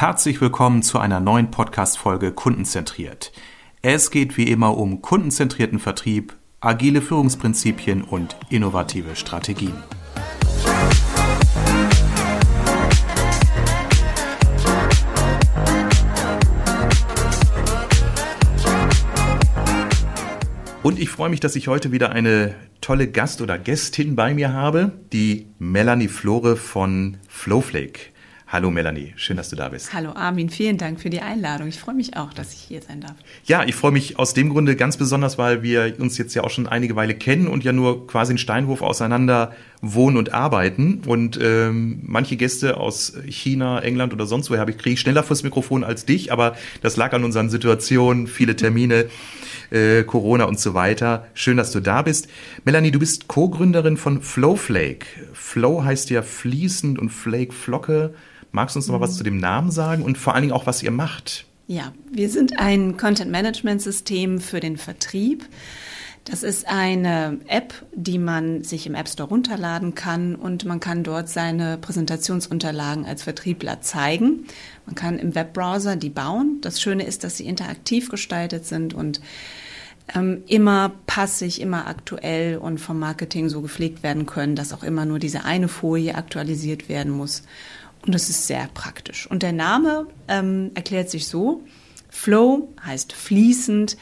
Herzlich willkommen zu einer neuen Podcast-Folge Kundenzentriert. Es geht wie immer um kundenzentrierten Vertrieb, agile Führungsprinzipien und innovative Strategien. Und ich freue mich, dass ich heute wieder eine tolle Gast oder Gästin bei mir habe, die Melanie Flore von Flowflake. Hallo Melanie, schön, dass du da bist. Hallo Armin, vielen Dank für die Einladung. Ich freue mich auch, dass ich hier sein darf. Ja, ich freue mich aus dem Grunde ganz besonders, weil wir uns jetzt ja auch schon einige Weile kennen und ja nur quasi einen Steinwurf auseinander wohnen und arbeiten. Und ähm, manche Gäste aus China, England oder sonst woher habe ich kriege ich schneller fürs Mikrofon als dich, aber das lag an unseren Situationen, viele Termine. Äh, Corona und so weiter. Schön, dass du da bist. Melanie, du bist Co-Gründerin von Flowflake. Flow heißt ja fließend und Flake Flocke. Magst du uns noch mal was zu dem Namen sagen und vor allen Dingen auch, was ihr macht? Ja, wir sind ein Content-Management-System für den Vertrieb. Das ist eine App, die man sich im App Store runterladen kann und man kann dort seine Präsentationsunterlagen als Vertriebler zeigen. Man kann im Webbrowser die bauen. Das Schöne ist, dass sie interaktiv gestaltet sind und ähm, immer passig, immer aktuell und vom Marketing so gepflegt werden können, dass auch immer nur diese eine Folie aktualisiert werden muss. Und das ist sehr praktisch. Und der Name ähm, erklärt sich so. Flow heißt fließend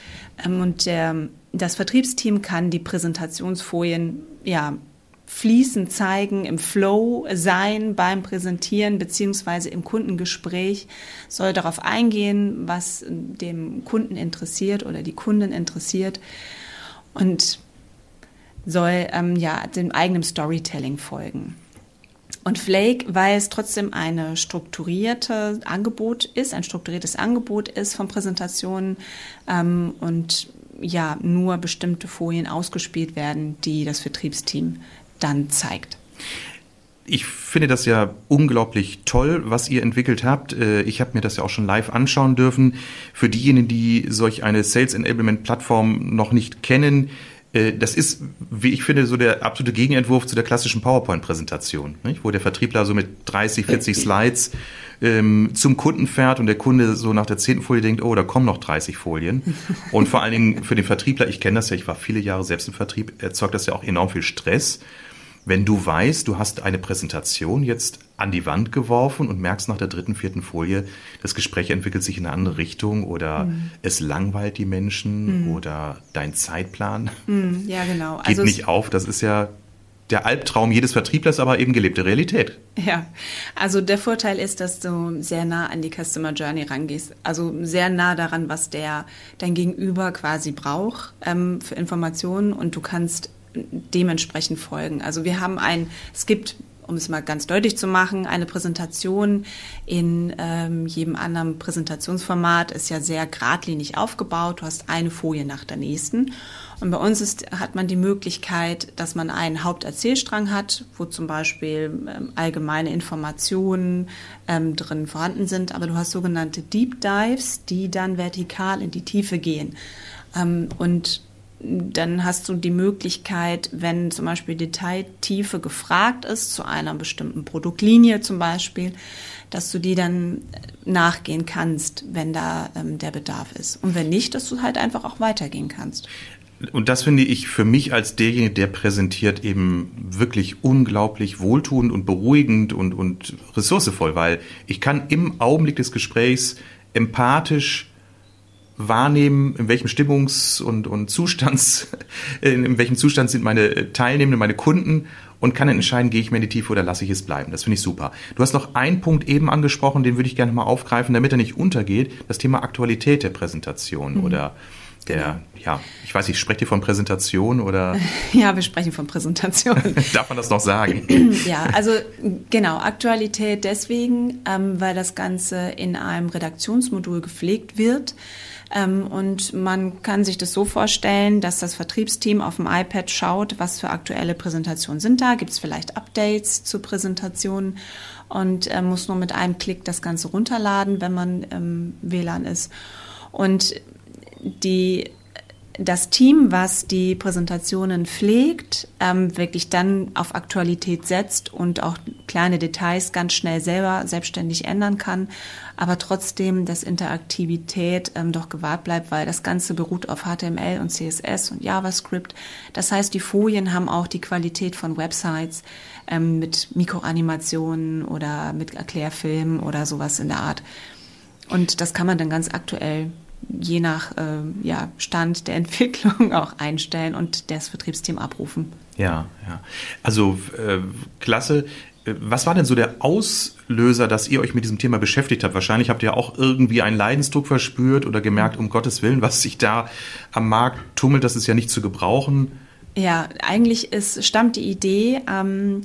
ähm, und der, das Vertriebsteam kann die Präsentationsfolien ja fließend zeigen, im Flow sein beim Präsentieren beziehungsweise im Kundengespräch, soll darauf eingehen, was dem Kunden interessiert oder die Kunden interessiert und soll ähm, ja dem eigenen Storytelling folgen. Und Flake, weil es trotzdem eine strukturierte Angebot ist, ein strukturiertes Angebot ist von Präsentationen ähm, und ja nur bestimmte Folien ausgespielt werden, die das Vertriebsteam dann zeigt. Ich finde das ja unglaublich toll, was ihr entwickelt habt. Äh, ich habe mir das ja auch schon live anschauen dürfen. Für diejenigen, die solch eine Sales Enablement Plattform noch nicht kennen, das ist, wie ich finde, so der absolute Gegenentwurf zu der klassischen PowerPoint-Präsentation, wo der Vertriebler so mit 30, 40 Slides ähm, zum Kunden fährt und der Kunde so nach der zehnten Folie denkt, oh, da kommen noch 30 Folien. Und vor allen Dingen für den Vertriebler, ich kenne das ja, ich war viele Jahre selbst im Vertrieb, erzeugt das ja auch enorm viel Stress wenn du weißt, du hast eine Präsentation jetzt an die Wand geworfen und merkst nach der dritten, vierten Folie, das Gespräch entwickelt sich in eine andere Richtung oder mhm. es langweilt die Menschen mhm. oder dein Zeitplan mhm. ja, genau. geht also nicht auf, das ist ja der Albtraum jedes Vertrieblers, aber eben gelebte Realität. Ja, also der Vorteil ist, dass du sehr nah an die Customer Journey rangehst, also sehr nah daran, was der dein Gegenüber quasi braucht ähm, für Informationen und du kannst dementsprechend folgen. Also wir haben ein, es gibt um es mal ganz deutlich zu machen, eine Präsentation in ähm, jedem anderen Präsentationsformat ist ja sehr geradlinig aufgebaut. Du hast eine Folie nach der nächsten. Und bei uns ist, hat man die Möglichkeit, dass man einen Haupterzählstrang hat, wo zum Beispiel ähm, allgemeine Informationen ähm, drin vorhanden sind. Aber du hast sogenannte Deep Dives, die dann vertikal in die Tiefe gehen. Ähm, und dann hast du die Möglichkeit, wenn zum Beispiel Detailtiefe gefragt ist, zu einer bestimmten Produktlinie zum Beispiel, dass du die dann nachgehen kannst, wenn da ähm, der Bedarf ist. Und wenn nicht, dass du halt einfach auch weitergehen kannst. Und das finde ich für mich als derjenige, der präsentiert, eben wirklich unglaublich wohltuend und beruhigend und, und ressourcevoll, weil ich kann im Augenblick des Gesprächs empathisch wahrnehmen, in welchem Stimmungs- und, und Zustands, in welchem Zustand sind meine Teilnehmenden, meine Kunden und kann entscheiden, gehe ich mehr in die Tiefe oder lasse ich es bleiben. Das finde ich super. Du hast noch einen Punkt eben angesprochen, den würde ich gerne mal aufgreifen, damit er nicht untergeht. Das Thema Aktualität der Präsentation mhm. oder der, ja, ich weiß nicht, sprecht ihr von Präsentation oder? Ja, wir sprechen von Präsentation. Darf man das noch sagen? ja, also genau, Aktualität deswegen, ähm, weil das Ganze in einem Redaktionsmodul gepflegt wird. Ähm, und man kann sich das so vorstellen, dass das Vertriebsteam auf dem iPad schaut, was für aktuelle Präsentationen sind da. Gibt es vielleicht Updates zu Präsentationen und äh, muss nur mit einem Klick das Ganze runterladen, wenn man im WLAN ist. Und die das Team, was die Präsentationen pflegt, ähm, wirklich dann auf Aktualität setzt und auch kleine Details ganz schnell selber selbstständig ändern kann, aber trotzdem, dass Interaktivität ähm, doch gewahrt bleibt, weil das Ganze beruht auf HTML und CSS und JavaScript. Das heißt, die Folien haben auch die Qualität von Websites ähm, mit Mikroanimationen oder mit Erklärfilmen oder sowas in der Art. Und das kann man dann ganz aktuell je nach äh, ja, Stand der Entwicklung auch einstellen und das Vertriebsteam abrufen. Ja, ja. Also äh, klasse. Äh, was war denn so der Auslöser, dass ihr euch mit diesem Thema beschäftigt habt? Wahrscheinlich habt ihr auch irgendwie einen Leidensdruck verspürt oder gemerkt, um Gottes Willen, was sich da am Markt tummelt, das ist ja nicht zu gebrauchen. Ja, eigentlich ist, stammt die Idee ähm,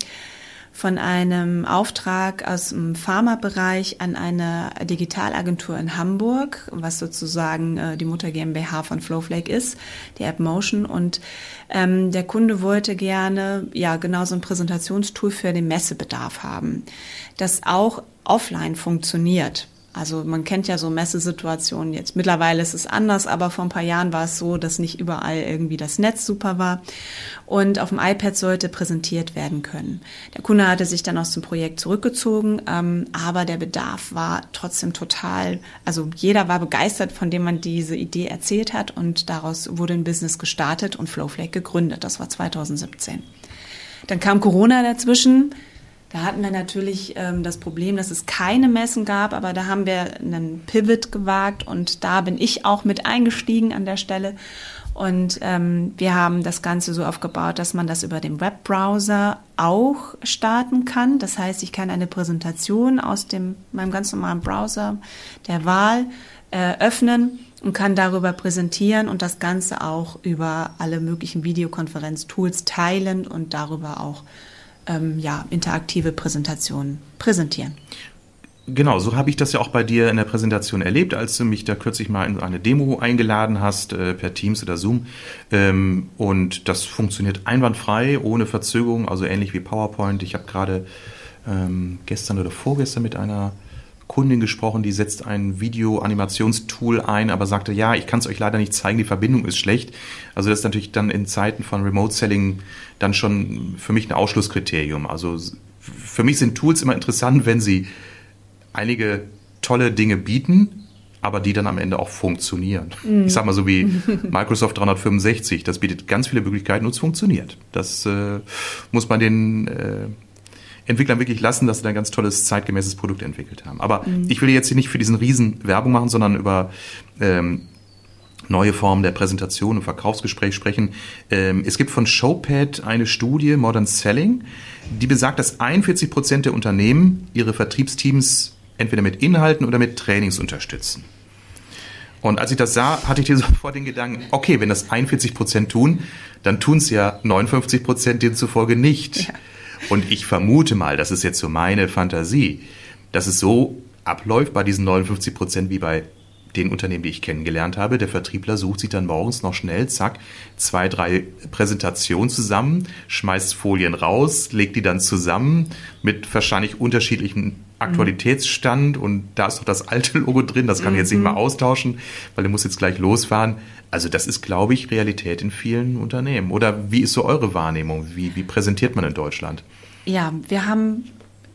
von einem Auftrag aus dem Pharmabereich an eine Digitalagentur in Hamburg, was sozusagen äh, die Mutter GmbH von Flowflake ist, die App Motion. Und ähm, der Kunde wollte gerne ja genau so ein Präsentationstool für den Messebedarf haben, das auch offline funktioniert. Also man kennt ja so Messesituationen jetzt. Mittlerweile ist es anders, aber vor ein paar Jahren war es so, dass nicht überall irgendwie das Netz super war. Und auf dem iPad sollte präsentiert werden können. Der Kunde hatte sich dann aus dem Projekt zurückgezogen, ähm, aber der Bedarf war trotzdem total, also jeder war begeistert, von dem man diese Idee erzählt hat und daraus wurde ein Business gestartet und Flowflake gegründet. Das war 2017. Dann kam Corona dazwischen. Da hatten wir natürlich ähm, das Problem, dass es keine Messen gab, aber da haben wir einen Pivot gewagt und da bin ich auch mit eingestiegen an der Stelle. Und ähm, wir haben das Ganze so aufgebaut, dass man das über den Webbrowser auch starten kann. Das heißt, ich kann eine Präsentation aus dem, meinem ganz normalen Browser der Wahl äh, öffnen und kann darüber präsentieren und das Ganze auch über alle möglichen Videokonferenztools teilen und darüber auch ähm, ja, interaktive Präsentationen präsentieren. Genau, so habe ich das ja auch bei dir in der Präsentation erlebt, als du mich da kürzlich mal in eine Demo eingeladen hast, äh, per Teams oder Zoom. Ähm, und das funktioniert einwandfrei, ohne Verzögerung, also ähnlich wie PowerPoint. Ich habe gerade ähm, gestern oder vorgestern mit einer Kundin gesprochen, die setzt ein Video-Animationstool ein, aber sagte, ja, ich kann es euch leider nicht zeigen, die Verbindung ist schlecht. Also das ist natürlich dann in Zeiten von Remote-Selling dann schon für mich ein Ausschlusskriterium. Also für mich sind Tools immer interessant, wenn sie einige tolle Dinge bieten, aber die dann am Ende auch funktionieren. Mhm. Ich sag mal so wie Microsoft 365, das bietet ganz viele Möglichkeiten und es funktioniert. Das äh, muss man den äh, Entwicklern wirklich lassen, dass sie ein ganz tolles zeitgemäßes Produkt entwickelt haben. Aber mhm. ich will jetzt hier nicht für diesen Riesen Werbung machen, sondern über ähm, neue Formen der Präsentation und Verkaufsgespräch sprechen. Ähm, es gibt von Showpad eine Studie, Modern Selling, die besagt, dass 41 Prozent der Unternehmen ihre Vertriebsteams entweder mit Inhalten oder mit Trainings unterstützen. Und als ich das sah, hatte ich dir sofort den Gedanken, okay, wenn das 41 Prozent tun, dann tun es ja 59 Prozent demzufolge nicht. Ja. Und ich vermute mal, das ist jetzt so meine Fantasie, dass es so abläuft bei diesen 59 Prozent wie bei den Unternehmen, die ich kennengelernt habe. Der Vertriebler sucht sich dann morgens noch schnell, zack, zwei, drei Präsentationen zusammen, schmeißt Folien raus, legt die dann zusammen mit wahrscheinlich unterschiedlichem Aktualitätsstand und da ist doch das alte Logo drin, das kann ich jetzt nicht mehr mhm. austauschen, weil der muss jetzt gleich losfahren. Also das ist, glaube ich, Realität in vielen Unternehmen. Oder wie ist so eure Wahrnehmung? Wie, wie präsentiert man in Deutschland? Ja, wir haben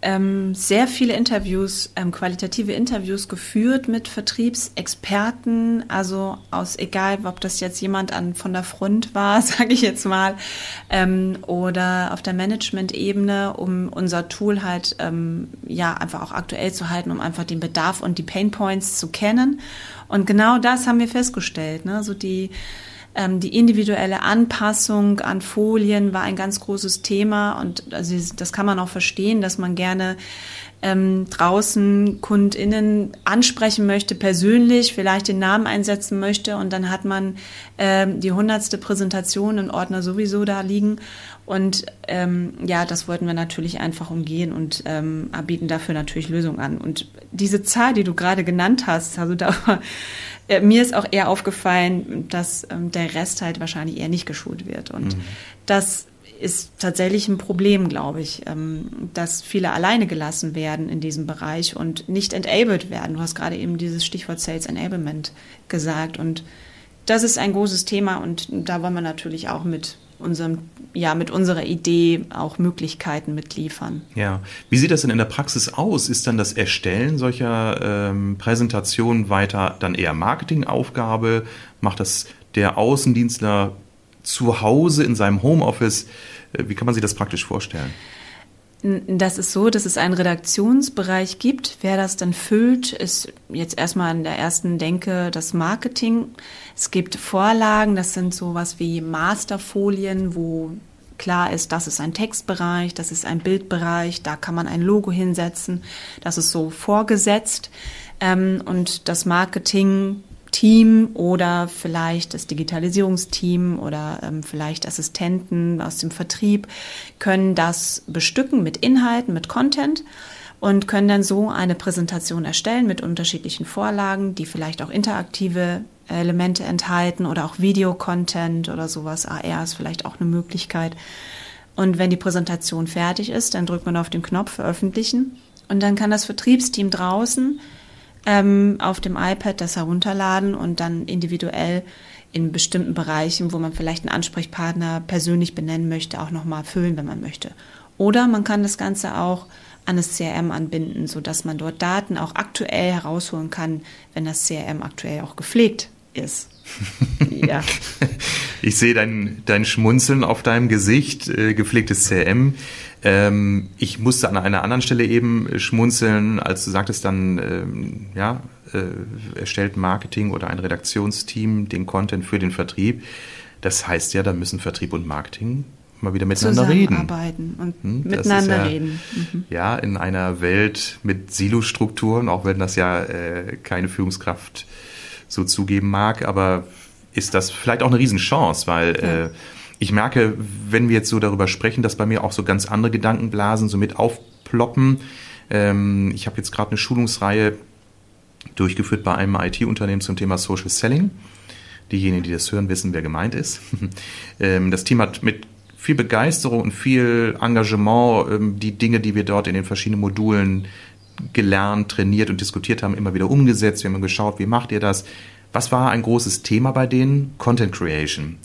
ähm, sehr viele Interviews, ähm, qualitative Interviews geführt mit Vertriebsexperten, also aus egal, ob das jetzt jemand an von der Front war, sage ich jetzt mal, ähm, oder auf der Management-Ebene, um unser Tool halt ähm, ja einfach auch aktuell zu halten, um einfach den Bedarf und die Pain Points zu kennen. Und genau das haben wir festgestellt. Ne? So die ähm, die individuelle Anpassung an Folien war ein ganz großes Thema und also das kann man auch verstehen, dass man gerne ähm, draußen KundInnen ansprechen möchte, persönlich, vielleicht den Namen einsetzen möchte und dann hat man ähm, die hundertste Präsentation in Ordner sowieso da liegen und ähm, ja, das wollten wir natürlich einfach umgehen und ähm, bieten dafür natürlich Lösungen an. Und diese Zahl, die du gerade genannt hast, also da äh, mir ist auch eher aufgefallen, dass ähm, der Rest halt wahrscheinlich eher nicht geschult wird. Und mhm. das ist tatsächlich ein Problem, glaube ich, ähm, dass viele alleine gelassen werden in diesem Bereich und nicht enabled werden. Du hast gerade eben dieses Stichwort Sales Enablement gesagt und das ist ein großes Thema und da wollen wir natürlich auch mit unserem, ja, mit unserer Idee auch Möglichkeiten mitliefern. Ja. Wie sieht das denn in der Praxis aus? Ist dann das Erstellen solcher ähm, Präsentationen weiter dann eher Marketingaufgabe? Macht das der Außendienstler zu Hause in seinem Homeoffice? Äh, wie kann man sich das praktisch vorstellen? Das ist so, dass es einen Redaktionsbereich gibt. Wer das dann füllt, ist jetzt erstmal in der ersten Denke das Marketing. Es gibt Vorlagen, das sind sowas wie Masterfolien, wo klar ist, das ist ein Textbereich, das ist ein Bildbereich, da kann man ein Logo hinsetzen. Das ist so vorgesetzt. Ähm, und das Marketing Team oder vielleicht das Digitalisierungsteam oder ähm, vielleicht Assistenten aus dem Vertrieb können das bestücken mit Inhalten, mit Content und können dann so eine Präsentation erstellen mit unterschiedlichen Vorlagen, die vielleicht auch interaktive Elemente enthalten oder auch Videocontent oder sowas. AR ist vielleicht auch eine Möglichkeit. Und wenn die Präsentation fertig ist, dann drückt man auf den Knopf Veröffentlichen und dann kann das Vertriebsteam draußen ähm, auf dem iPad das herunterladen und dann individuell in bestimmten Bereichen, wo man vielleicht einen Ansprechpartner persönlich benennen möchte, auch nochmal füllen, wenn man möchte. Oder man kann das Ganze auch an das CRM anbinden, sodass man dort Daten auch aktuell herausholen kann, wenn das CRM aktuell auch gepflegt ist. ja. Ich sehe dein, dein Schmunzeln auf deinem Gesicht, äh, gepflegtes CRM. Ähm, ich musste an einer anderen Stelle eben schmunzeln, als du sagtest dann, ähm, ja, äh, erstellt Marketing oder ein Redaktionsteam den Content für den Vertrieb. Das heißt ja, da müssen Vertrieb und Marketing mal wieder miteinander reden. und hm, miteinander ja, reden. Mhm. Ja, in einer Welt mit Silostrukturen, auch wenn das ja äh, keine Führungskraft so zugeben mag, aber ist das vielleicht auch eine Riesenchance, weil ja. äh, ich merke, wenn wir jetzt so darüber sprechen, dass bei mir auch so ganz andere Gedankenblasen so mit aufploppen. Ähm, ich habe jetzt gerade eine Schulungsreihe durchgeführt bei einem IT-Unternehmen zum Thema Social Selling. Diejenigen, die das hören, wissen, wer gemeint ist. ähm, das Team hat mit viel Begeisterung und viel Engagement ähm, die Dinge, die wir dort in den verschiedenen Modulen gelernt, trainiert und diskutiert haben, immer wieder umgesetzt. Wir haben geschaut, wie macht ihr das? Was war ein großes Thema bei denen? Content Creation.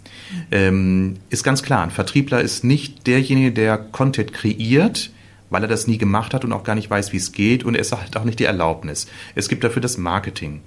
Ähm, ist ganz klar, ein Vertriebler ist nicht derjenige, der Content kreiert, weil er das nie gemacht hat und auch gar nicht weiß, wie es geht und es hat auch nicht die Erlaubnis. Es gibt dafür das Marketing.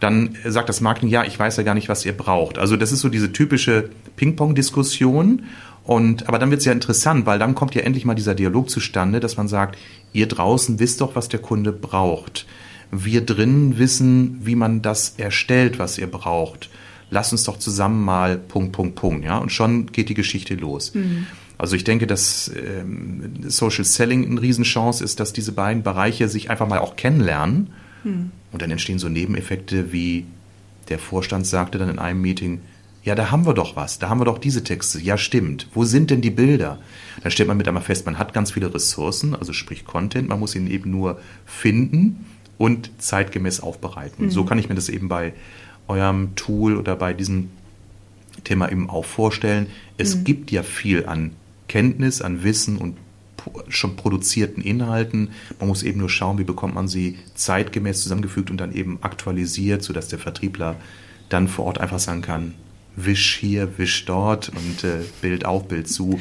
Dann sagt das Marketing, ja, ich weiß ja gar nicht, was ihr braucht. Also das ist so diese typische Ping-Pong-Diskussion. Und, aber dann wird es ja interessant, weil dann kommt ja endlich mal dieser Dialog zustande, dass man sagt, ihr draußen wisst doch, was der Kunde braucht. Wir drinnen wissen, wie man das erstellt, was ihr braucht. Lass uns doch zusammen mal Punkt, Punkt, Punkt, ja. Und schon geht die Geschichte los. Mhm. Also ich denke, dass ähm, Social Selling eine Riesenchance ist, dass diese beiden Bereiche sich einfach mal auch kennenlernen. Mhm. Und dann entstehen so Nebeneffekte, wie der Vorstand sagte dann in einem Meeting, ja, da haben wir doch was, da haben wir doch diese Texte. Ja, stimmt. Wo sind denn die Bilder? Dann stellt man mit einmal fest, man hat ganz viele Ressourcen, also sprich Content, man muss ihn eben nur finden und zeitgemäß aufbereiten. Mhm. So kann ich mir das eben bei eurem Tool oder bei diesem Thema eben auch vorstellen. Es mhm. gibt ja viel an Kenntnis, an Wissen und schon produzierten Inhalten. Man muss eben nur schauen, wie bekommt man sie zeitgemäß zusammengefügt und dann eben aktualisiert, sodass der Vertriebler dann vor Ort einfach sagen kann, wisch hier, wisch dort und äh, Bild auf, Bild zu.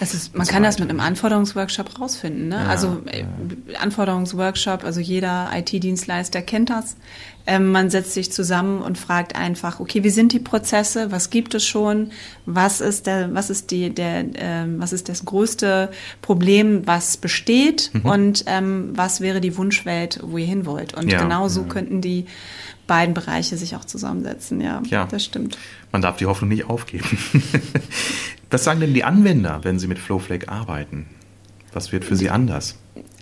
Ist, man so kann weiter. das mit einem Anforderungsworkshop rausfinden. Ne? Ja, also äh, ja. Anforderungsworkshop, also jeder IT-Dienstleister kennt das. Ähm, man setzt sich zusammen und fragt einfach, okay, wie sind die Prozesse? Was gibt es schon? Was ist der, was ist die, der, äh, was ist das größte Problem, was besteht? Mhm. Und ähm, was wäre die Wunschwelt, wo ihr hin wollt? Und ja, genau so könnten die beiden Bereiche sich auch zusammensetzen. Ja, ja, das stimmt. Man darf die Hoffnung nicht aufgeben. Was sagen denn die Anwender, wenn sie mit Flowflake arbeiten? Was wird für sie anders?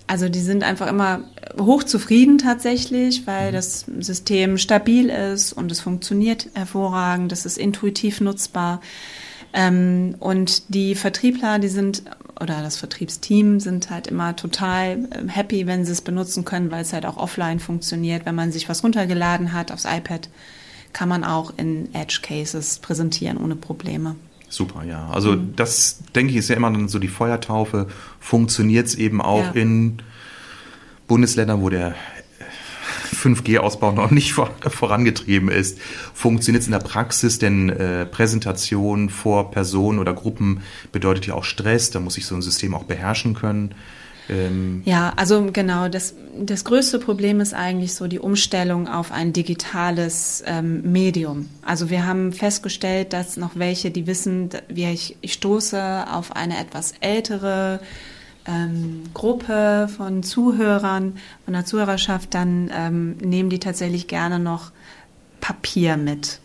Also die sind einfach immer hochzufrieden tatsächlich, weil mhm. das System stabil ist und es funktioniert hervorragend, es ist intuitiv nutzbar. Ähm, und die Vertriebler, die sind, oder das Vertriebsteam sind halt immer total ähm, happy, wenn sie es benutzen können, weil es halt auch offline funktioniert. Wenn man sich was runtergeladen hat aufs iPad, kann man auch in Edge Cases präsentieren ohne Probleme. Super, ja. Also mhm. das, denke ich, ist ja immer dann so die Feuertaufe. Funktioniert es eben auch ja. in Bundesländern, wo der 5G-Ausbau noch nicht vor, vorangetrieben ist. Funktioniert es in der Praxis? Denn äh, Präsentation vor Personen oder Gruppen bedeutet ja auch Stress. Da muss ich so ein System auch beherrschen können. Ähm ja, also genau, das, das größte Problem ist eigentlich so die Umstellung auf ein digitales ähm, Medium. Also wir haben festgestellt, dass noch welche, die wissen, wie ich, ich stoße auf eine etwas ältere ähm, Gruppe von Zuhörern, von der Zuhörerschaft, dann ähm, nehmen die tatsächlich gerne noch Papier mit.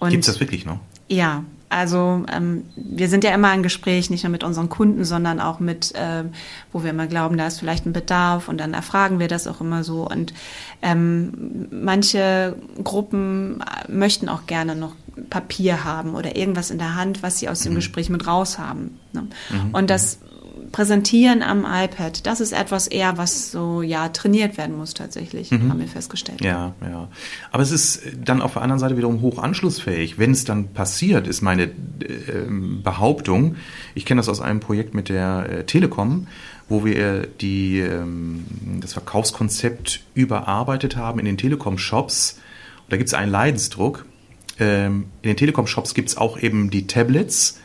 Gibt es das wirklich noch? Ja, also ähm, wir sind ja immer im Gespräch, nicht nur mit unseren Kunden, sondern auch mit, ähm, wo wir immer glauben, da ist vielleicht ein Bedarf und dann erfragen wir das auch immer so. Und ähm, manche Gruppen möchten auch gerne noch Papier haben oder irgendwas in der Hand, was sie aus dem mhm. Gespräch mit raus haben. Ne? Mhm. Und das Präsentieren am iPad, das ist etwas eher, was so ja trainiert werden muss tatsächlich, mhm. haben wir festgestellt. Ja, ja. Aber es ist dann auf der anderen Seite wiederum hoch anschlussfähig. Wenn es dann passiert, ist meine äh, Behauptung, ich kenne das aus einem Projekt mit der äh, Telekom, wo wir die, ähm, das Verkaufskonzept überarbeitet haben in den Telekom-Shops. Da gibt es einen Leidensdruck. Ähm, in den Telekom-Shops gibt es auch eben die Tablets,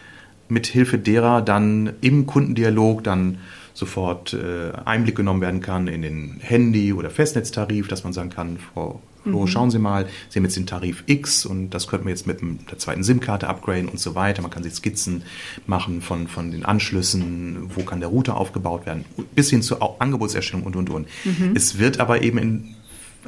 mit Hilfe derer dann im Kundendialog dann sofort äh, Einblick genommen werden kann in den Handy- oder Festnetztarif, dass man sagen kann, Frau Flo, mhm. schauen Sie mal, Sie haben jetzt den Tarif X und das könnten wir jetzt mit der zweiten SIM-Karte upgraden und so weiter. Man kann sich Skizzen machen von, von den Anschlüssen, wo kann der Router aufgebaut werden, bis hin zur Angebotserstellung und, und, und. Mhm. Es wird aber eben in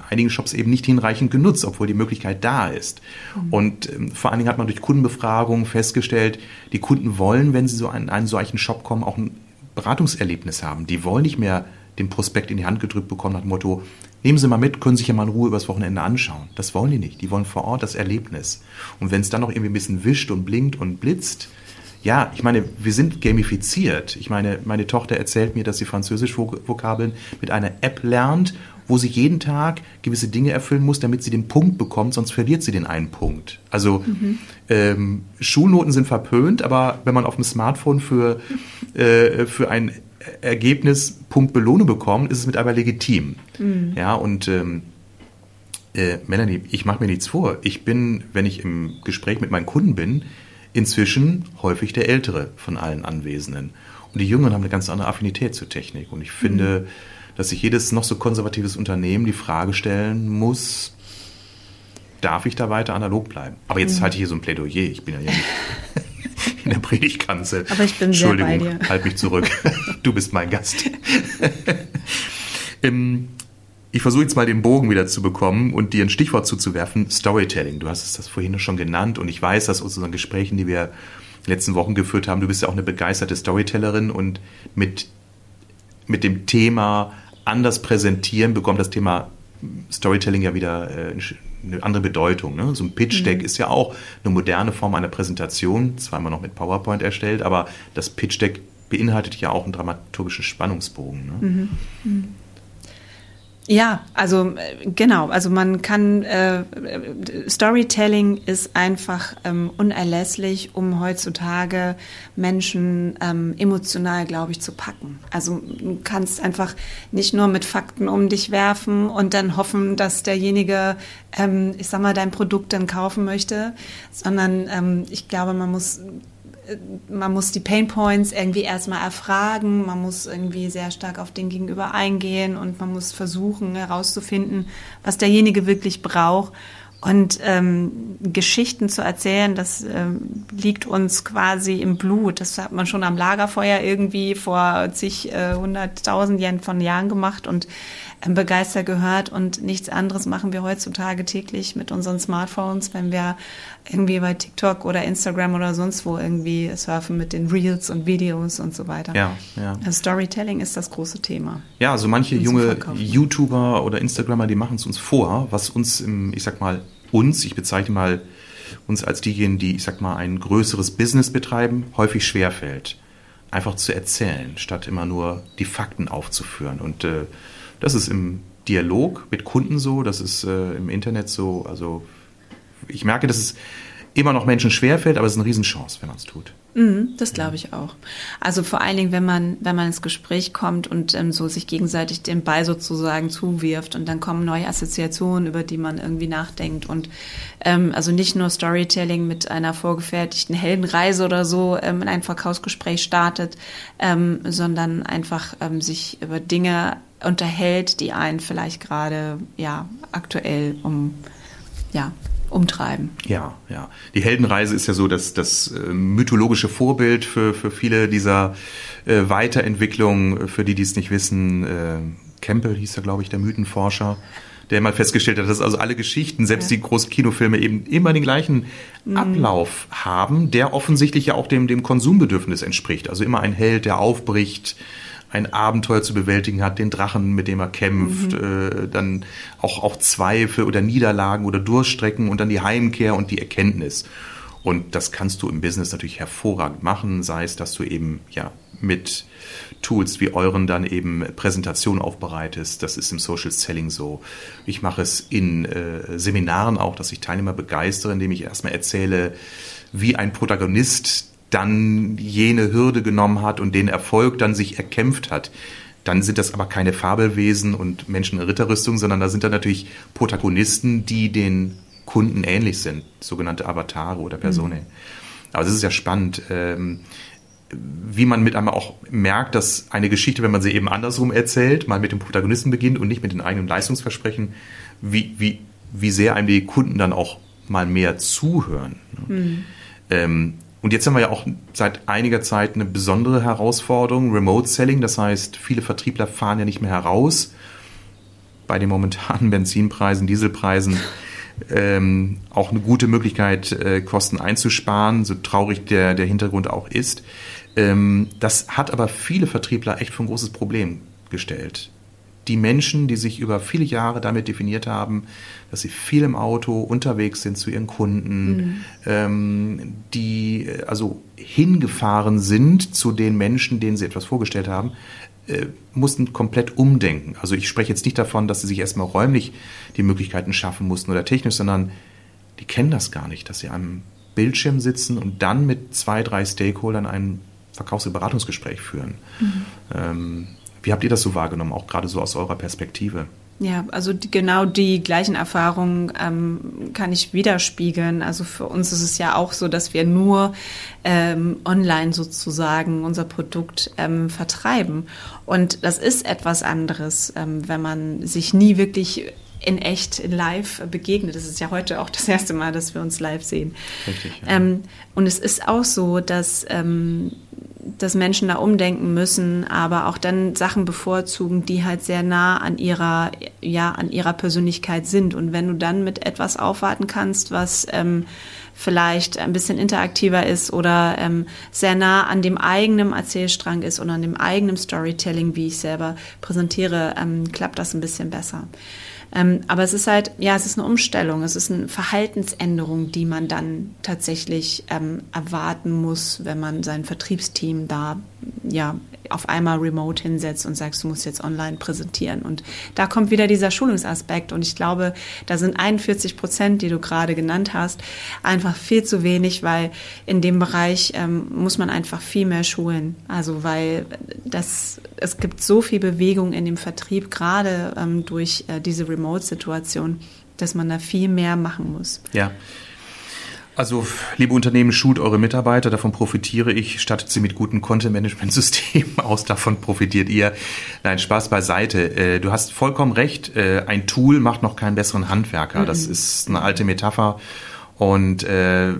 einigen Shops eben nicht hinreichend genutzt, obwohl die Möglichkeit da ist. Mhm. Und ähm, vor allen Dingen hat man durch Kundenbefragungen festgestellt, die Kunden wollen, wenn sie so in einen solchen Shop kommen, auch ein Beratungserlebnis haben. Die wollen nicht mehr den Prospekt in die Hand gedrückt bekommen nach dem Motto, nehmen Sie mal mit, können sich ja mal in Ruhe übers Wochenende anschauen. Das wollen die nicht. Die wollen vor Ort das Erlebnis. Und wenn es dann noch irgendwie ein bisschen wischt und blinkt und blitzt, ja, ich meine, wir sind gamifiziert. Ich meine, meine Tochter erzählt mir, dass sie Französisch-Vokabeln mit einer App lernt wo sie jeden Tag gewisse Dinge erfüllen muss, damit sie den Punkt bekommt, sonst verliert sie den einen Punkt. Also mhm. ähm, Schulnoten sind verpönt, aber wenn man auf dem Smartphone für, äh, für ein Ergebnis Punkt Belohnung bekommt, ist es mit aber legitim. Mhm. Ja, und ähm, äh, Melanie, ich mache mir nichts vor. Ich bin, wenn ich im Gespräch mit meinen Kunden bin, inzwischen häufig der Ältere von allen Anwesenden. Und die Jüngeren haben eine ganz andere Affinität zur Technik. Und ich finde, mhm dass sich jedes noch so konservatives Unternehmen die Frage stellen muss, darf ich da weiter analog bleiben? Aber jetzt mhm. halte ich hier so ein Plädoyer. Ich bin ja hier nicht in der Predigtkanzel. Aber ich bin Entschuldigung, sehr bei dir. halt mich zurück. Du bist mein Gast. Ähm, ich versuche jetzt mal den Bogen wieder zu bekommen und dir ein Stichwort zuzuwerfen. Storytelling. Du hast es das vorhin schon genannt und ich weiß, dass aus unseren Gesprächen, die wir in den letzten Wochen geführt haben, du bist ja auch eine begeisterte Storytellerin und mit, mit dem Thema anders präsentieren, bekommt das Thema Storytelling ja wieder äh, eine andere Bedeutung. Ne? So ein Pitch Deck mhm. ist ja auch eine moderne Form einer Präsentation, zweimal noch mit PowerPoint erstellt, aber das Pitch Deck beinhaltet ja auch einen dramaturgischen Spannungsbogen. Ne? Mhm. Mhm. Ja, also äh, genau, also man kann äh, Storytelling ist einfach ähm, unerlässlich, um heutzutage Menschen ähm, emotional, glaube ich, zu packen. Also du kannst einfach nicht nur mit Fakten um dich werfen und dann hoffen, dass derjenige, ähm, ich sag mal, dein Produkt dann kaufen möchte, sondern ähm, ich glaube, man muss man muss die Pain Points irgendwie erstmal erfragen, man muss irgendwie sehr stark auf den Gegenüber eingehen und man muss versuchen herauszufinden, was derjenige wirklich braucht. Und ähm, Geschichten zu erzählen, das ähm, liegt uns quasi im Blut. Das hat man schon am Lagerfeuer irgendwie vor zig, äh, hunderttausend Jahren von Jahren gemacht und begeistert gehört. Und nichts anderes machen wir heutzutage täglich mit unseren Smartphones, wenn wir irgendwie bei TikTok oder Instagram oder sonst wo irgendwie surfen mit den Reels und Videos und so weiter. Ja, ja. Also Storytelling ist das große Thema. Ja, also manche junge YouTuber oder Instagrammer, die machen es uns vor, was uns im, ich sag mal, uns, ich bezeichne mal uns als diejenigen, die, ich sag mal, ein größeres Business betreiben, häufig schwerfällt. Einfach zu erzählen, statt immer nur die Fakten aufzuführen. Und äh, das ist im Dialog mit Kunden so, das ist äh, im Internet so. Also ich merke, dass es immer noch Menschen schwerfällt, aber es ist eine Riesenchance, wenn man es tut. Mhm, das glaube ich auch. Also vor allen Dingen, wenn man, wenn man ins Gespräch kommt und ähm, so sich gegenseitig den Ball sozusagen zuwirft und dann kommen neue Assoziationen, über die man irgendwie nachdenkt und ähm, also nicht nur Storytelling mit einer vorgefertigten Heldenreise oder so ähm, in ein Verkaufsgespräch startet, ähm, sondern einfach ähm, sich über Dinge unterhält, die einen vielleicht gerade ja aktuell um ja umtreiben. Ja, ja. Die Heldenreise ist ja so das, das äh, mythologische Vorbild für, für viele dieser äh, Weiterentwicklungen, für die, die es nicht wissen. Äh, Campbell hieß er, glaube ich, der Mythenforscher, der mal festgestellt hat, dass also alle Geschichten, selbst ja. die großen Kinofilme, eben immer den gleichen mhm. Ablauf haben, der offensichtlich ja auch dem, dem Konsumbedürfnis entspricht. Also immer ein Held, der aufbricht, ein Abenteuer zu bewältigen hat, den Drachen, mit dem er kämpft, mhm. äh, dann auch, auch Zweifel oder Niederlagen oder Durststrecken und dann die Heimkehr und die Erkenntnis. Und das kannst du im Business natürlich hervorragend machen, sei es, dass du eben ja mit Tools wie euren dann eben Präsentationen aufbereitest. Das ist im Social Selling so. Ich mache es in äh, Seminaren auch, dass ich Teilnehmer begeistere, indem ich erstmal erzähle, wie ein Protagonist dann jene Hürde genommen hat und den Erfolg dann sich erkämpft hat. Dann sind das aber keine Fabelwesen und Menschen in Ritterrüstung, sondern da sind dann natürlich Protagonisten, die den Kunden ähnlich sind, sogenannte Avatare oder Personen. Mhm. Aber es ist ja spannend, ähm, wie man mit einmal auch merkt, dass eine Geschichte, wenn man sie eben andersrum erzählt, mal mit dem Protagonisten beginnt und nicht mit den eigenen Leistungsversprechen, wie, wie, wie sehr einem die Kunden dann auch mal mehr zuhören. Mhm. Ähm, und jetzt haben wir ja auch seit einiger Zeit eine besondere Herausforderung, Remote Selling. Das heißt, viele Vertriebler fahren ja nicht mehr heraus. Bei den momentanen Benzinpreisen, Dieselpreisen ähm, auch eine gute Möglichkeit, äh, Kosten einzusparen, so traurig der, der Hintergrund auch ist. Ähm, das hat aber viele Vertriebler echt für ein großes Problem gestellt die Menschen, die sich über viele Jahre damit definiert haben, dass sie viel im Auto unterwegs sind zu ihren Kunden, mhm. ähm, die also hingefahren sind zu den Menschen, denen sie etwas vorgestellt haben, äh, mussten komplett umdenken. Also ich spreche jetzt nicht davon, dass sie sich erstmal räumlich die Möglichkeiten schaffen mussten oder technisch, sondern die kennen das gar nicht, dass sie am Bildschirm sitzen und dann mit zwei, drei Stakeholdern ein Verkaufs- und Beratungsgespräch führen. Mhm. Ähm, wie habt ihr das so wahrgenommen, auch gerade so aus eurer Perspektive? Ja, also die, genau die gleichen Erfahrungen ähm, kann ich widerspiegeln. Also für uns ist es ja auch so, dass wir nur ähm, online sozusagen unser Produkt ähm, vertreiben. Und das ist etwas anderes, ähm, wenn man sich nie wirklich in echt, in live begegnet. Das ist ja heute auch das erste Mal, dass wir uns live sehen. Richtig, ja. Ähm, und es ist auch so, dass ähm, dass Menschen da umdenken müssen, aber auch dann Sachen bevorzugen, die halt sehr nah an ihrer, ja, an ihrer Persönlichkeit sind. Und wenn du dann mit etwas aufwarten kannst, was ähm, vielleicht ein bisschen interaktiver ist oder ähm, sehr nah an dem eigenen Erzählstrang ist oder an dem eigenen Storytelling, wie ich selber präsentiere, ähm, klappt das ein bisschen besser. Ähm, aber es ist halt, ja, es ist eine Umstellung, es ist eine Verhaltensänderung, die man dann tatsächlich ähm, erwarten muss, wenn man sein Vertriebsteam da ja auf einmal remote hinsetzt und sagst, du musst jetzt online präsentieren. Und da kommt wieder dieser Schulungsaspekt. Und ich glaube, da sind 41 Prozent, die du gerade genannt hast, einfach viel zu wenig, weil in dem Bereich ähm, muss man einfach viel mehr schulen. Also weil das, es gibt so viel Bewegung in dem Vertrieb, gerade ähm, durch äh, diese Remote-Situation, dass man da viel mehr machen muss. Ja. Also, liebe Unternehmen, schult eure Mitarbeiter, davon profitiere ich, stattet sie mit guten Content-Management-Systemen aus, davon profitiert ihr. Nein, Spaß beiseite. Äh, du hast vollkommen recht, äh, ein Tool macht noch keinen besseren Handwerker. Das mhm. ist eine alte Metapher. Und äh,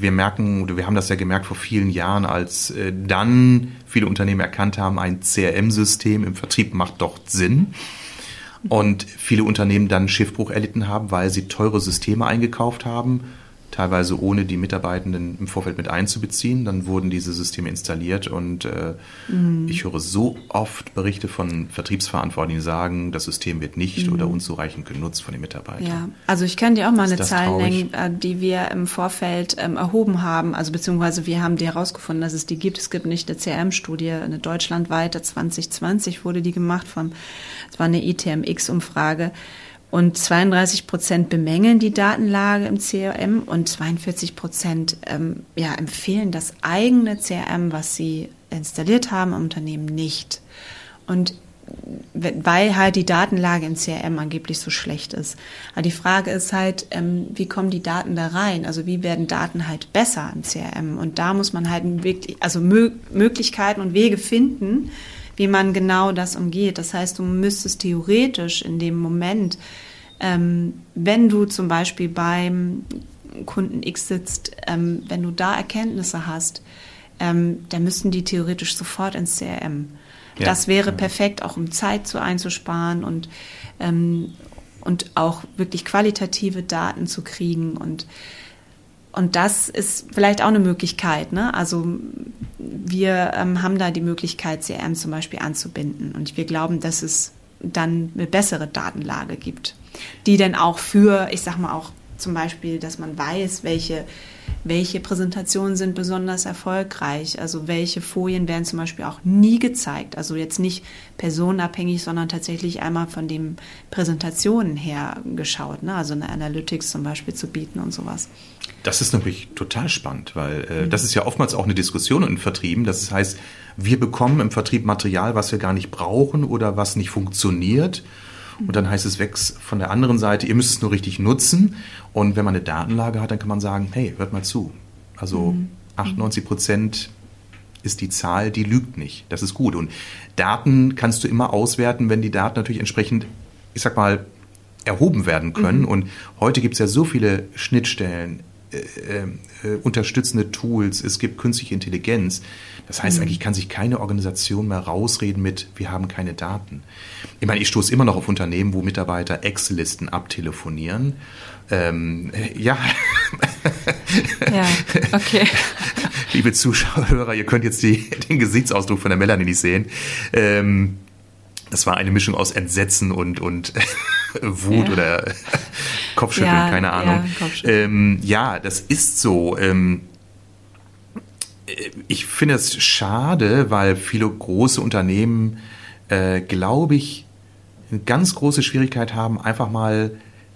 wir merken, oder wir haben das ja gemerkt vor vielen Jahren, als dann viele Unternehmen erkannt haben, ein CRM-System im Vertrieb macht doch Sinn. Und viele Unternehmen dann Schiffbruch erlitten haben, weil sie teure Systeme eingekauft haben teilweise ohne die Mitarbeitenden im Vorfeld mit einzubeziehen. Dann wurden diese Systeme installiert und äh, mhm. ich höre so oft Berichte von Vertriebsverantwortlichen, die sagen, das System wird nicht mhm. oder unzureichend genutzt von den Mitarbeitern. Ja, also ich kann dir auch mal eine Zahl nennen, die wir im Vorfeld ähm, erhoben haben, also beziehungsweise wir haben die herausgefunden, dass es die gibt. Es gibt nicht eine CRM-Studie, eine deutschlandweite 2020 wurde die gemacht von, es war eine ITMX-Umfrage. Und 32 Prozent bemängeln die Datenlage im CRM und 42 Prozent ähm, ja, empfehlen das eigene CRM, was sie installiert haben im Unternehmen, nicht. Und weil halt die Datenlage im CRM angeblich so schlecht ist. Aber die Frage ist halt, ähm, wie kommen die Daten da rein? Also wie werden Daten halt besser im CRM? Und da muss man halt wirklich, also Mö Möglichkeiten und Wege finden, wie man genau das umgeht. Das heißt, du müsstest theoretisch in dem Moment, ähm, wenn du zum Beispiel beim Kunden X sitzt, ähm, wenn du da Erkenntnisse hast, ähm, dann müssten die theoretisch sofort ins CRM. Ja. Das wäre perfekt, auch um Zeit zu einzusparen und, ähm, und auch wirklich qualitative Daten zu kriegen und und das ist vielleicht auch eine Möglichkeit. Ne? Also wir ähm, haben da die Möglichkeit, CRM zum Beispiel anzubinden. Und wir glauben, dass es dann eine bessere Datenlage gibt, die dann auch für, ich sag mal auch zum Beispiel, dass man weiß, welche welche Präsentationen sind besonders erfolgreich, also welche Folien werden zum Beispiel auch nie gezeigt, also jetzt nicht personenabhängig, sondern tatsächlich einmal von den Präsentationen her geschaut, ne? also eine Analytics zum Beispiel zu bieten und sowas. Das ist natürlich total spannend, weil äh, mhm. das ist ja oftmals auch eine Diskussion in Vertrieben. Das heißt, wir bekommen im Vertrieb Material, was wir gar nicht brauchen oder was nicht funktioniert. Und dann heißt es weg von der anderen Seite, ihr müsst es nur richtig nutzen. Und wenn man eine Datenlage hat, dann kann man sagen, hey, hört mal zu. Also mhm. 98 Prozent ist die Zahl, die lügt nicht. Das ist gut. Und Daten kannst du immer auswerten, wenn die Daten natürlich entsprechend, ich sag mal, erhoben werden können. Mhm. Und heute gibt es ja so viele Schnittstellen, äh, äh, unterstützende Tools, es gibt künstliche Intelligenz. Das heißt, mhm. eigentlich kann sich keine Organisation mehr rausreden mit, wir haben keine Daten. Ich meine, ich stoße immer noch auf Unternehmen, wo Mitarbeiter Excel-Listen abtelefonieren. Ähm, äh, ja. ja, okay. Liebe Zuschauer, ihr könnt jetzt die, den Gesichtsausdruck von der Melanie nicht sehen. Ähm, das war eine Mischung aus Entsetzen und, und Wut ja. oder Kopfschütteln, ja, keine Ahnung. Ja, ähm, ja, das ist so. Ähm, äh, ich finde es schade, weil viele große Unternehmen, äh, glaube ich, eine ganz große Schwierigkeit haben, einfach mal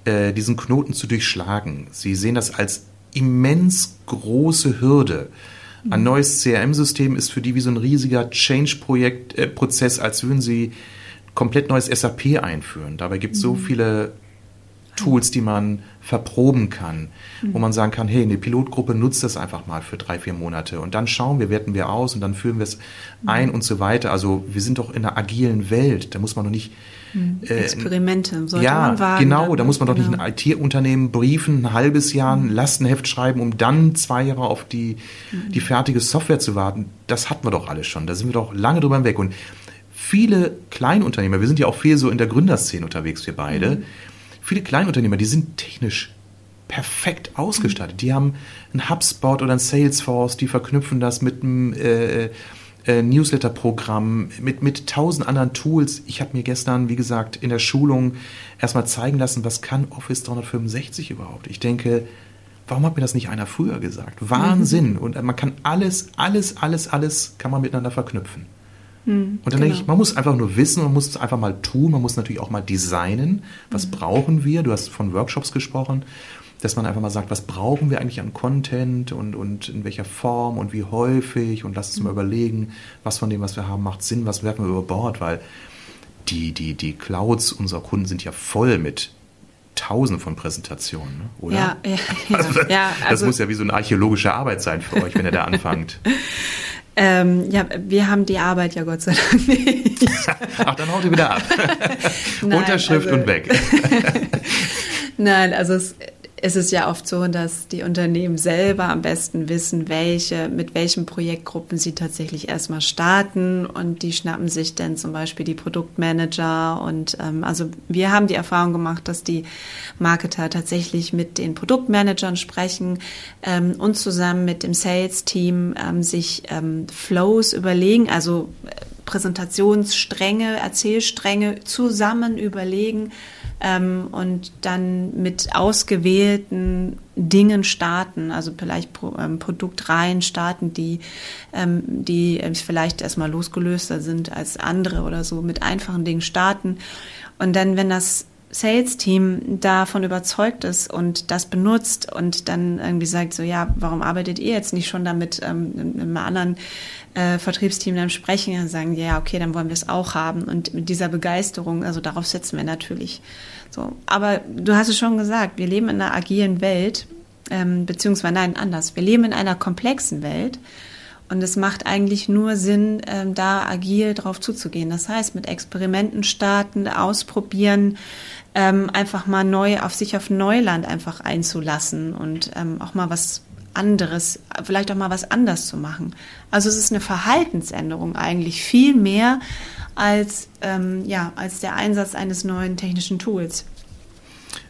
äh, diesen Knoten zu durchschlagen. Sie sehen das als immens große Hürde. Ein mhm. neues CRM-System ist für die wie so ein riesiger Change-Projekt-Prozess, äh, als würden sie komplett neues SAP einführen. Dabei gibt es so mhm. viele Tools, die man verproben kann, mhm. wo man sagen kann, hey, eine Pilotgruppe nutzt das einfach mal für drei, vier Monate und dann schauen wir, werten wir aus und dann führen wir es mhm. ein und so weiter. Also wir sind doch in einer agilen Welt, da muss man doch nicht mhm. äh, Experimente sollte ja, man wagen. Genau, da muss man doch genau. nicht ein IT-Unternehmen briefen, ein halbes Jahr ein mhm. Lastenheft schreiben, um dann zwei Jahre auf die, mhm. die fertige Software zu warten. Das hatten wir doch alles schon. Da sind wir doch lange drüber hinweg. Und viele Kleinunternehmer, wir sind ja auch viel so in der Gründerszene unterwegs, wir beide, mhm. Viele Kleinunternehmer, die sind technisch perfekt ausgestattet. Die haben ein HubSpot oder ein Salesforce, die verknüpfen das mit einem äh, äh, Newsletter-Programm, mit, mit tausend anderen Tools. Ich habe mir gestern, wie gesagt, in der Schulung erstmal zeigen lassen, was kann Office 365 überhaupt. Ich denke, warum hat mir das nicht einer früher gesagt? Wahnsinn. Mhm. Und man kann alles, alles, alles, alles kann man miteinander verknüpfen. Hm, und dann genau. denke ich, man muss einfach nur wissen, man muss es einfach mal tun, man muss natürlich auch mal designen. Was mhm. brauchen wir? Du hast von Workshops gesprochen, dass man einfach mal sagt, was brauchen wir eigentlich an Content und, und in welcher Form und wie häufig und lass uns mhm. mal überlegen, was von dem, was wir haben, macht Sinn, was werfen wir über Bord, weil die, die, die Clouds unserer Kunden sind ja voll mit Tausenden von Präsentationen, ne? oder? Ja, ja, ja. Also, ja also, das muss ja wie so eine archäologische Arbeit sein für euch, wenn ihr da anfangt. Ähm, ja, wir haben die Arbeit ja Gott sei Dank nicht. Ach, dann haut ihr wieder ab. Nein, Unterschrift also, und weg. Nein, also es, es ist ja oft so, dass die Unternehmen selber am besten wissen, welche, mit welchen Projektgruppen sie tatsächlich erstmal starten. Und die schnappen sich dann zum Beispiel die Produktmanager. Und ähm, also wir haben die Erfahrung gemacht, dass die Marketer tatsächlich mit den Produktmanagern sprechen ähm, und zusammen mit dem Sales-Team ähm, sich ähm, Flows überlegen, also äh, Präsentationsstränge, Erzählstränge zusammen überlegen, ähm, und dann mit ausgewählten Dingen starten, also vielleicht Pro, ähm, Produktreihen starten, die, ähm, die vielleicht erstmal losgelöster sind als andere oder so, mit einfachen Dingen starten. Und dann, wenn das Sales-Team davon überzeugt ist und das benutzt und dann irgendwie sagt, so ja, warum arbeitet ihr jetzt nicht schon damit ähm, mit einem anderen äh, Vertriebsteam dann sprechen und sagen, ja, okay, dann wollen wir es auch haben. Und mit dieser Begeisterung, also darauf setzen wir natürlich. So. Aber du hast es schon gesagt, wir leben in einer agilen Welt, ähm, beziehungsweise nein, anders. Wir leben in einer komplexen Welt. Und es macht eigentlich nur Sinn, ähm, da agil drauf zuzugehen. Das heißt, mit Experimenten starten, ausprobieren, ähm, einfach mal neu auf sich auf Neuland einfach einzulassen und ähm, auch mal was anderes, vielleicht auch mal was anders zu machen. Also es ist eine Verhaltensänderung eigentlich viel mehr als, ähm, ja, als der Einsatz eines neuen technischen Tools.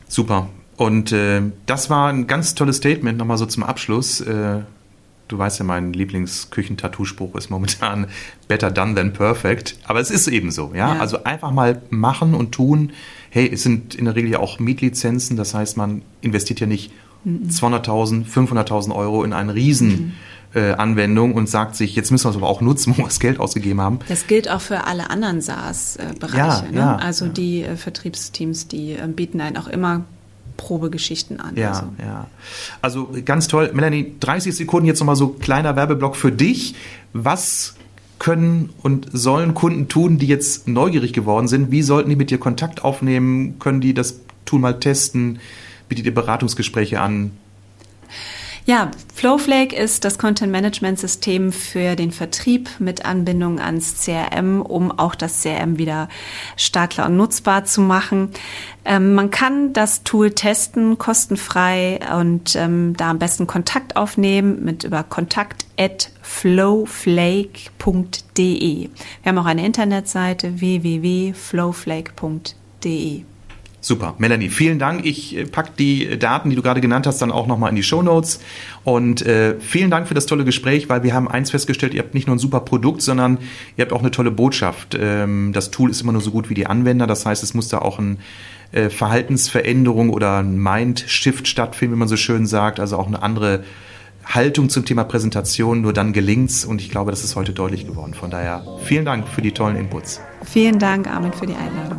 Super. Und äh, das war ein ganz tolles Statement, nochmal so zum Abschluss. Äh, du weißt ja, mein Lieblingsküchen-Tattoo-Spruch ist momentan better done than perfect. Aber es ist eben so, ja? ja. Also einfach mal machen und tun. Hey, es sind in der Regel ja auch Mietlizenzen, das heißt, man investiert ja nicht 200.000, 500.000 Euro in eine Riesenanwendung mhm. äh, und sagt sich, jetzt müssen wir es aber auch nutzen, wo wir das Geld ausgegeben haben. Das gilt auch für alle anderen SaaS-Bereiche. Ja, ne? ja, also ja. die äh, Vertriebsteams, die äh, bieten einen auch immer Probegeschichten an. Ja, also. ja. Also ganz toll. Melanie, 30 Sekunden jetzt nochmal so kleiner Werbeblock für dich. Was können und sollen Kunden tun, die jetzt neugierig geworden sind? Wie sollten die mit dir Kontakt aufnehmen? Können die das Tool mal testen? bietet ihr Beratungsgespräche an? Ja, Flowflake ist das Content Management System für den Vertrieb mit Anbindung ans CRM, um auch das CRM wieder stark und nutzbar zu machen. Ähm, man kann das Tool testen, kostenfrei und ähm, da am besten Kontakt aufnehmen mit über kontakt at flowflake.de. Wir haben auch eine Internetseite www.flowflake.de. Super. Melanie, vielen Dank. Ich äh, packe die Daten, die du gerade genannt hast, dann auch nochmal in die Show Notes. Und äh, vielen Dank für das tolle Gespräch, weil wir haben eins festgestellt, ihr habt nicht nur ein super Produkt, sondern ihr habt auch eine tolle Botschaft. Ähm, das Tool ist immer nur so gut wie die Anwender. Das heißt, es muss da auch ein äh, Verhaltensveränderung oder ein Mind-Shift stattfinden, wie man so schön sagt. Also auch eine andere Haltung zum Thema Präsentation. Nur dann gelingt's. Und ich glaube, das ist heute deutlich geworden. Von daher vielen Dank für die tollen Inputs. Vielen Dank, Armin, für die Einladung.